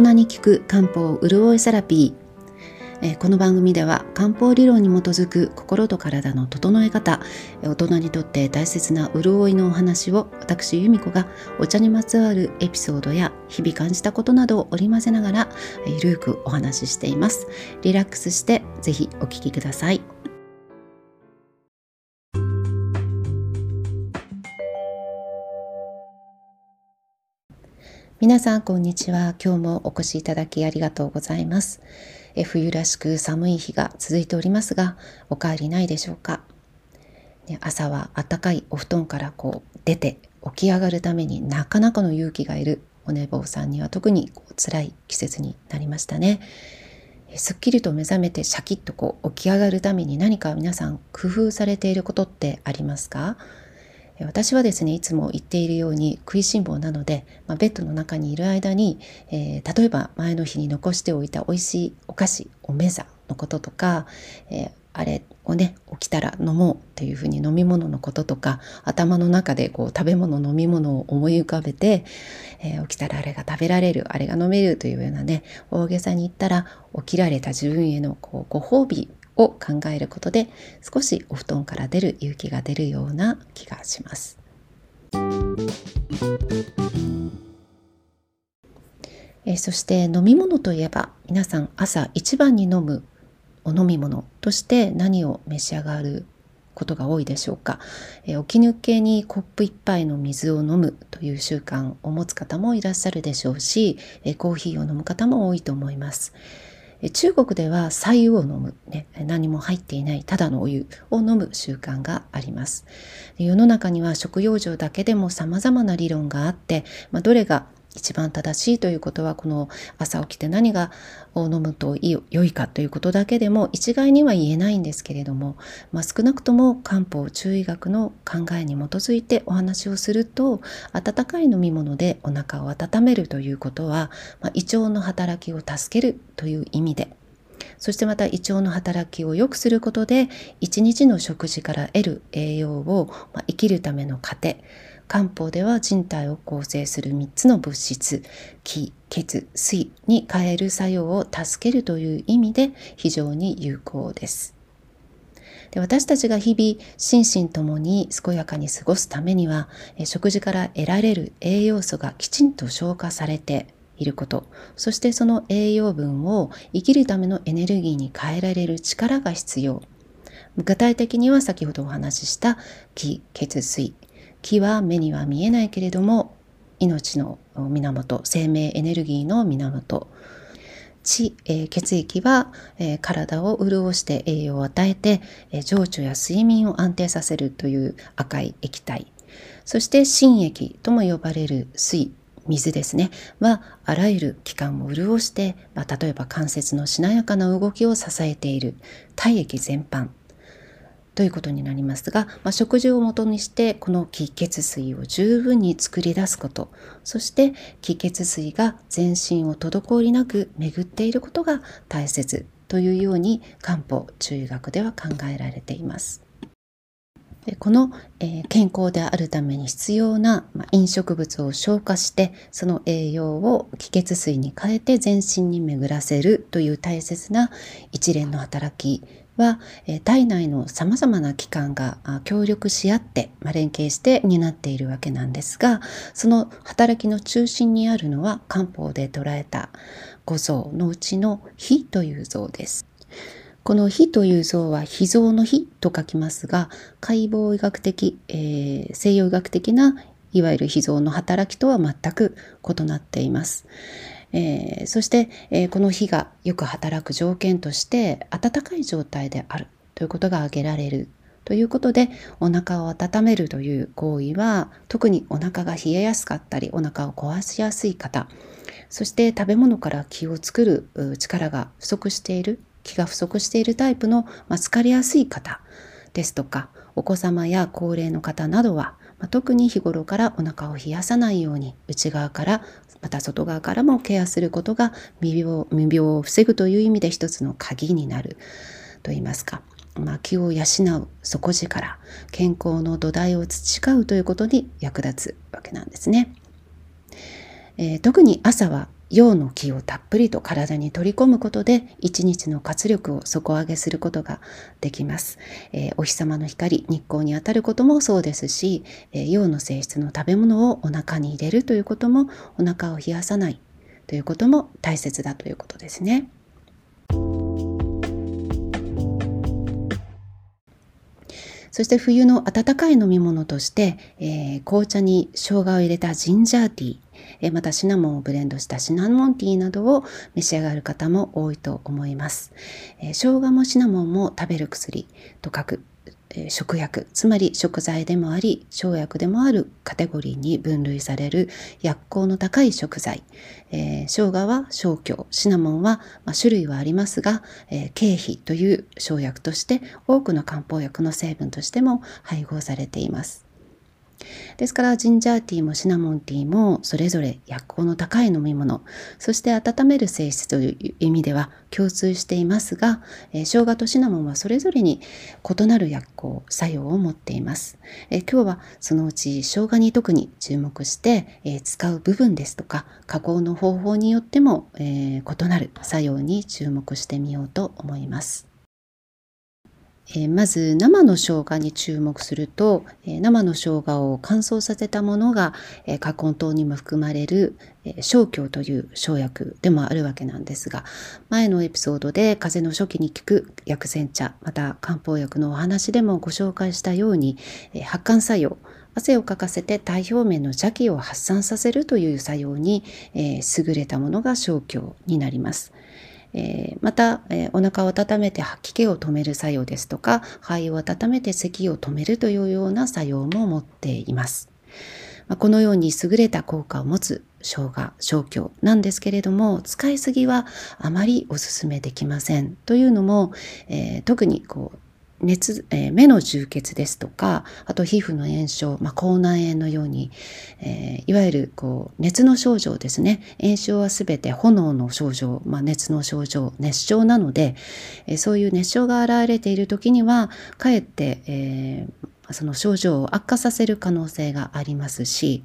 人に効く漢方潤いセラピー。えこの番組では漢方理論に基づく心と体の整え方大人にとって大切な潤いのお話を私由美子がお茶にまつわるエピソードや日々感じたことなどを織り交ぜながらゆるくお話ししています。リラックスしてぜひお聞きください。皆さんこんにちは。今日もお越しいただきありがとうございます。え冬らしく寒い日が続いておりますがお帰りないでしょうか、ね、朝は暖かいお布団からこう出て起き上がるためになかなかの勇気がいるお寝坊さんには特にこう辛い季節になりましたね。すっきりと目覚めてシャキッとこう起き上がるために何か皆さん工夫されていることってありますか？私はですねいつも言っているように食いしん坊なので、まあ、ベッドの中にいる間に、えー、例えば前の日に残しておいた美味しいお菓子おめざのこととか、えー、あれをね起きたら飲もうっていうふうに飲み物のこととか頭の中でこう食べ物飲み物を思い浮かべて、えー、起きたらあれが食べられるあれが飲めるというようなね大げさに言ったら起きられた自分へのこうご褒美を考えることで少しお布団から出る勇気が出るような気がします。えそして飲み物といえば皆さん朝一番に飲むお飲み物として何を召し上がることが多いでしょうか、え起き抜けにコップ一杯の水を飲むという習慣を持つ方もいらっしゃるでしょうし、えコーヒーを飲む方も多いと思います。中国では白湯を飲む、ね、何も入っていないただのお湯を飲む習慣があります。世の中には食用場だけでも様々な理論があって、まあ、どれが一番正しいということはこの朝起きて何がを飲むと良いかということだけでも一概には言えないんですけれども、まあ、少なくとも漢方中医学の考えに基づいてお話をすると温かい飲み物でお腹を温めるということは、まあ、胃腸の働きを助けるという意味でそしてまた胃腸の働きを良くすることで一日の食事から得る栄養を、まあ、生きるための糧漢方では人体を構成する3つの物質気血水に変える作用を助けるという意味で非常に有効です。で私たちが日々心身ともに健やかに過ごすためには食事から得られる栄養素がきちんと消化されていることそしてその栄養分を生きるためのエネルギーに変えられる力が必要具体的には先ほどお話しした気血水気は目には見えないけれども命の源生命エネルギーの源。血、え、血液は、え、体を潤して栄養を与えて、え、情緒や睡眠を安定させるという赤い液体。そして心液とも呼ばれる水水ですね。はあらゆる器官を潤して、ま、例えば関節のしなやかな動きを支えている。体液全般。ということになりますが、まあ、食事をもとにしてこの気血水を十分に作り出すことそして気血水が全身を滞りなく巡っていることが大切というように漢方中医学では考えられています。でこの、えー、健康であるために必要な、まあ、飲食物を消化してその栄養を気血水に変えて全身に巡らせるという大切な一連の働きは、え体内のさまざまな機関が協力し合って、ま連携して担っているわけなんですがその働きの中心にあるのは漢方で捉えた五臓のうちの「脾」という臓です。この脾という像は脾臓の脾と書きますが解剖医学的、えー、西洋医学的ないわゆる脾臓の働きとは全く異なっています。えー、そして、えー、この火がよく働く条件として暖かい状態である。ということが挙げられる。ということでお腹を温めるという行為は特にお腹が冷えやすかったりお腹を壊しやすい方そして食べ物から気を作る力が不足している気が不足しているタイプの、まあ、疲れやすい方ですとかお子様や高齢の方などは、まあ、特に日頃からお腹を冷やさないように内側からまた外側からもケアすることが未病未病を防ぐという意味で一つの鍵になると言いますか、まあ、気を養う底力健康の土台を培うということに役立つわけなんですね。えー、特に朝は陽の気をたっぷりと体に取り込むことで一日の活力を底上げすることができます。えー、お日様の光、日光に当たることもそうですし、えー、陽の性質の食べ物をお腹に入れるということもお腹を冷やさないということも大切だということですね。そして冬の温かい飲み物として、えー、紅茶に生姜を入れたジンジャーティー、え、またシナモンをブレンドしたシナモンティーなどを召し上がる方も多いと思います。えー、生姜もシナモンも食べる薬と書く食薬つまり食材でもあり生薬でもあるカテゴリーに分類される薬効の高い食材、えー、生姜は生姜シナモンは、まあ、種類はありますが、えー、経費という生薬として多くの漢方薬の成分としても配合されています。ですからジンジャーティーもシナモンティーもそれぞれ薬効の高い飲み物そして温める性質という意味では共通していますが、えー、生姜とシナモンはそれぞれに異なる薬効作用を持っています、えー、今日はそのうち生姜に特に注目して、えー、使う部分ですとか加工の方法によっても、え異なる作用に注目してみようと思います。えまず生の生姜に注目すると、え生の生姜を乾燥させたものが、え加根糖にも含まれる、え生姜という生薬でもあるわけなんですが前のエピソードで風邪の初期に効く薬膳茶また漢方薬のお話でもご紹介したように、え発汗作用汗をかかせて体表面の邪気を発散させるという作用に、え優れたものが生姜になります。えー、また、えー、お腹を温めて吐き気を止める作用ですとか肺を温めて咳を止めるというような作用も持っています。まあ、このように優れた効果を持つ生姜、生姜なんですけれども使いすぎはあまりお勧めできません。というのも、えー、特にこう熱、えー、目の充血ですとか、あと皮膚の炎症、まあ、口内炎のように、えー、いわゆるこう熱の症状ですね。炎症はすべて炎の症状、まあ、熱の症状、熱症なので、えー、そういう熱症が現れている時には、かえって、えその症状を悪化させる可能性がありますし、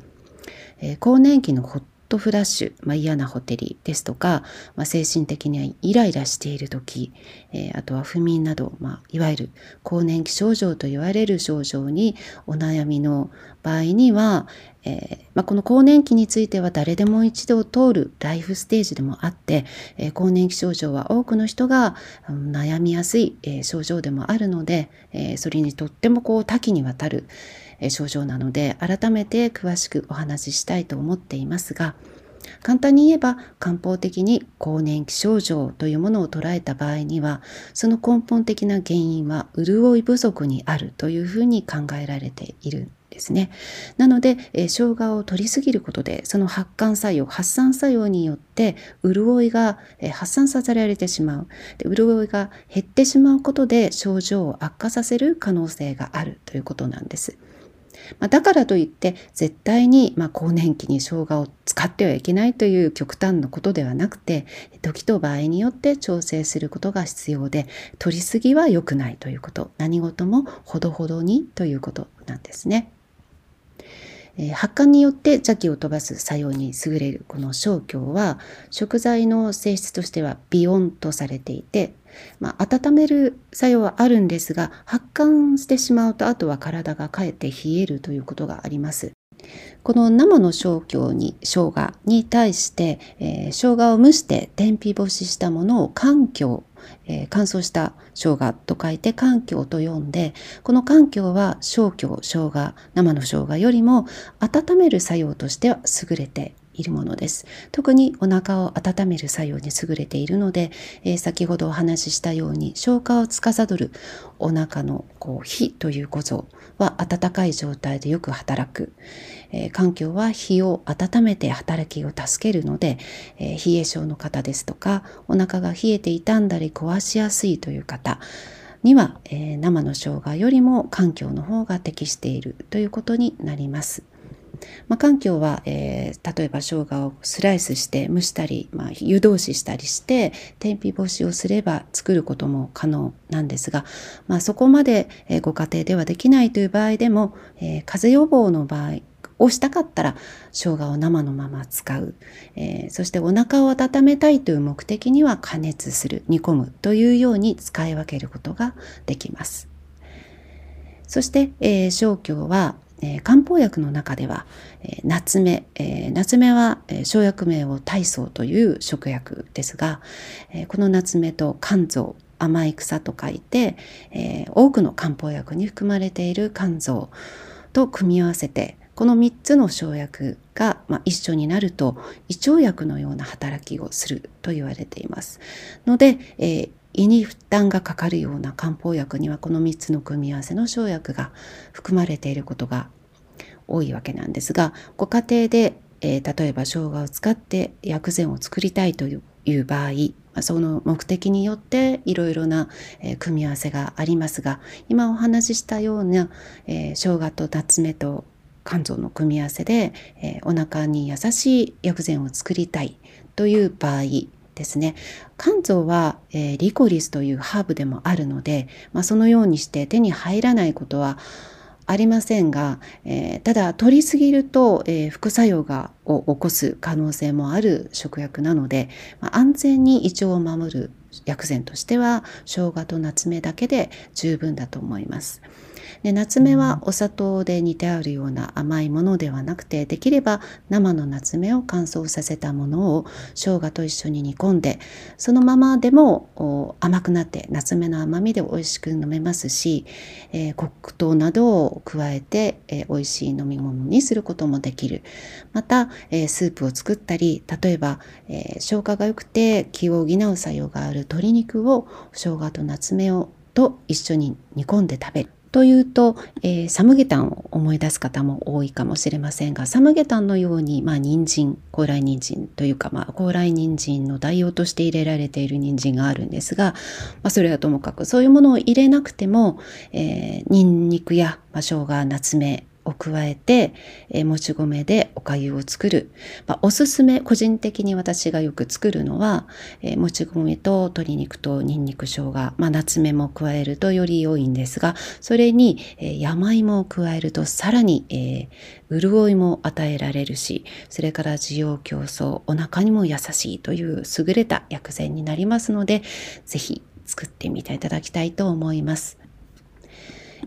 え更年期の発トフラッシュ、まあ、嫌なホテリですとか、まあ、精神的にはイライラしている時、えー、あとは不眠など、まあ、いわゆる更年期症状と言われる症状にお悩みの場合には、えー、まあ、この更年期については誰でも一度通るライフステージでもあって、えー、更年期症状は多くの人が、悩みやすい、え症状でもあるので、えそれにとってもこう多岐にわたる、症状なので改めて詳しくお話ししたいと思っていますが簡単に言えば漢方的に更年期症状というものを捉えた場合にはその根本的な原因は潤い不足にあるというふうに考えられているんですね。なので、えー、生姜を取りすぎることでその発汗作用発散作用によって潤いが、え、発散させられてしまうで潤いが減ってしまうことで症状を悪化させる可能性があるということなんです。まあ、だからといって絶対にま更年期に生姜を使ってはいけないという極端なことではなくて時と場合によって調整することが必要で取りすぎは良くないということ何事もほどほどにということなんですね。え発汗によって邪気を飛ばす作用に優れるこの生姜は食材の性質としては微温とされていてまあ、温める作用はあるんですが発汗してしまうとあとは体がかえって冷えるということがあります。この生の生姜に生姜に対して、えー、生姜を蒸して天日干ししたものを環境えー、乾燥した生姜と書いて環境と呼んでこの環境は生姜生姜生の生姜よりも温める作用としては優れているものです。特にお腹を温める作用に優れているので、えー、先ほどお話ししたように消化を司るお腹のこう火という構造は温かい状態でよく働く、えー、環境は火を温めて働きを助けるので、えー、冷え症の方ですとかお腹が冷えて傷んだり壊しやすいという方には、えー、生の生姜よりも環境の方が適しているということになります。まあ、環境は、えー、例えば生姜をスライスして蒸したり、まあ、湯通ししたりして天日干しをすれば作ることも可能なんですが、まあ、そこまで、えー、ご家庭ではできないという場合でも、えー、風邪予防の場合をしたかったら生姜を生のまま使う、えー、そしてお腹を温めたいという目的には加熱する煮込むというように使い分けることができます。そして、えー、生姜はえー、漢方薬の中では、えー、夏目、えー、夏目は、えー、生薬名を大草という食薬ですが、えー、この夏目と肝臓甘い草と書いて、えー、多くの漢方薬に含まれている肝臓と組み合わせてこの3つの生薬が、まあ、一緒になると胃腸薬のような働きをすると言われています。ので、えー、胃に負担がかかるような漢方薬にはこの3つの組み合わせの生薬が含まれていることが多いわけなんですがご家庭で、えー、例えば生姜を使って薬膳を作りたいという場合その目的によっていろいろな、え、組み合わせがありますが今お話ししたような、えー、生姜と夏目と肝臓の組み合わせで、えー、お腹に優しい薬膳を作りたいという場合ですね肝臓は、えー、リコリスというハーブでもあるので、まあ、そのようにして手に入らないことはありませんが、えー、ただ取りすぎると、えー、副作用がを起こす可能性もある食薬なので、まあ、安全に胃腸を守る薬膳としては生姜と夏目だけで十分だと思います。で夏目はお砂糖で煮てあるような甘いものではなくてできれば生の夏目を乾燥させたものを生姜と一緒に煮込んでそのままでも甘くなって夏目の甘みで美味しく飲めますし、えー、黒糖などを加えて、えー、美味しい飲み物にすることもできる。また、えー、スープを作ったり例えば、えー、消化が良くて気を補う作用がある鶏肉を生姜と夏目をと一緒に煮込んで食べるというと、えー、サムゲタンを思い出す方も多いかもしれませんがサムゲタンのように、まあ、人参高麗人参というか、まあ、高麗人参の代用として入れられている人参があるんですが、まあ、それはともかくそういうものを入れなくても、えー、ニンニクや、まあ、生姜夏目を加えて、えー、もち米でお粥を作る、まあ、おすすめ個人的に私がよく作るのは、えー、もち米と鶏肉とニンニク生姜、まあ、夏目も加えるとより良いんですがそれに、えー、山芋を加えるとさらに、えー、潤いも与えられるしそれから滋養競争お腹にも優しいという優れた薬膳になりますので是非作ってみていただきたいと思います。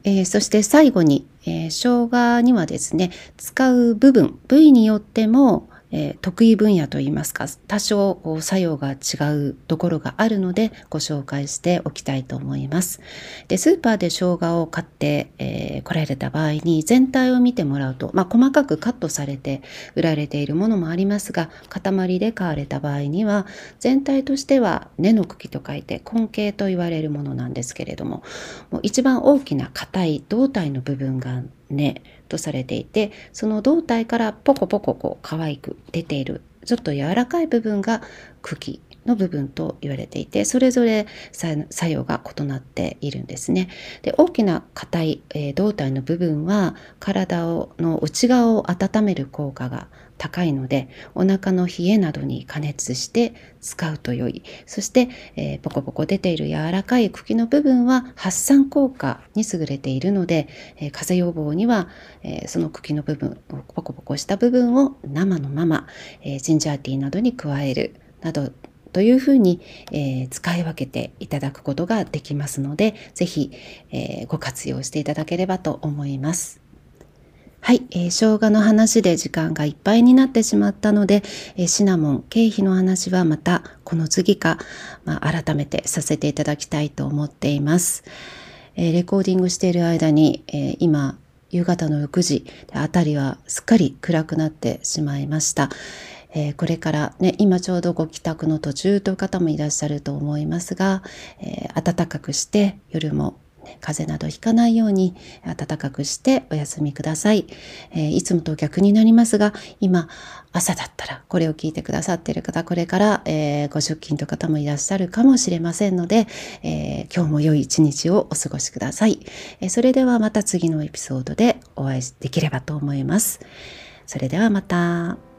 えー、そして最後に、えー、生姜にはですね使う部分部位によってもえー、得意分野といいますか多少作用が違うところがあるのでご紹介しておきたいと思います。でスーパーで生姜を買って、えー、来られた場合に全体を見てもらうと、まあ、細かくカットされて売られているものもありますが塊で買われた場合には全体としては根の茎と書いて根茎と言われるものなんですけれどももう一番大きな硬い胴体の部分が根とされていてその胴体からポコポコこう可愛く出ているちょっと柔らかい部分が茎の部分と言われていてそれぞれ作用が異なっているんですね。で大きな硬い、えー、胴体の部分は体をの内側を温める効果が高いのでお腹の冷えなどに加熱して使うと良いそして、えー、ポコポコ出ている柔らかい茎の部分は発散効果に優れているので、えー、風邪予防には、えー、その茎の部分ポコポコした部分を生のまま、えジンジャーティーなどに加えるなどというふうに、えー、使い分けていただくことができますので、ぜひ、えー、ご活用していただければと思います。はい、えー、生姜の話で時間がいっぱいになってしまったので、えー、シナモン、経費の話はまたこの次か、まあ、改めてさせていただきたいと思っています。えー、レコーディングしている間に、え今、夕方の6時、辺りはすっかり暗くなってしまいました。えー、これからね、今ちょうどご帰宅の途中という方もいらっしゃると思いますが、えー、暖かくして夜も風邪などひかないように暖かくしてお休みください、えー、いつもと逆になりますが今朝だったらこれを聞いてくださっている方これから、えー、ご出勤という方もいらっしゃるかもしれませんので、えー、今日も良い一日をお過ごしください、えそれではまた次のエピソードでお会いできればと思います。それではまた。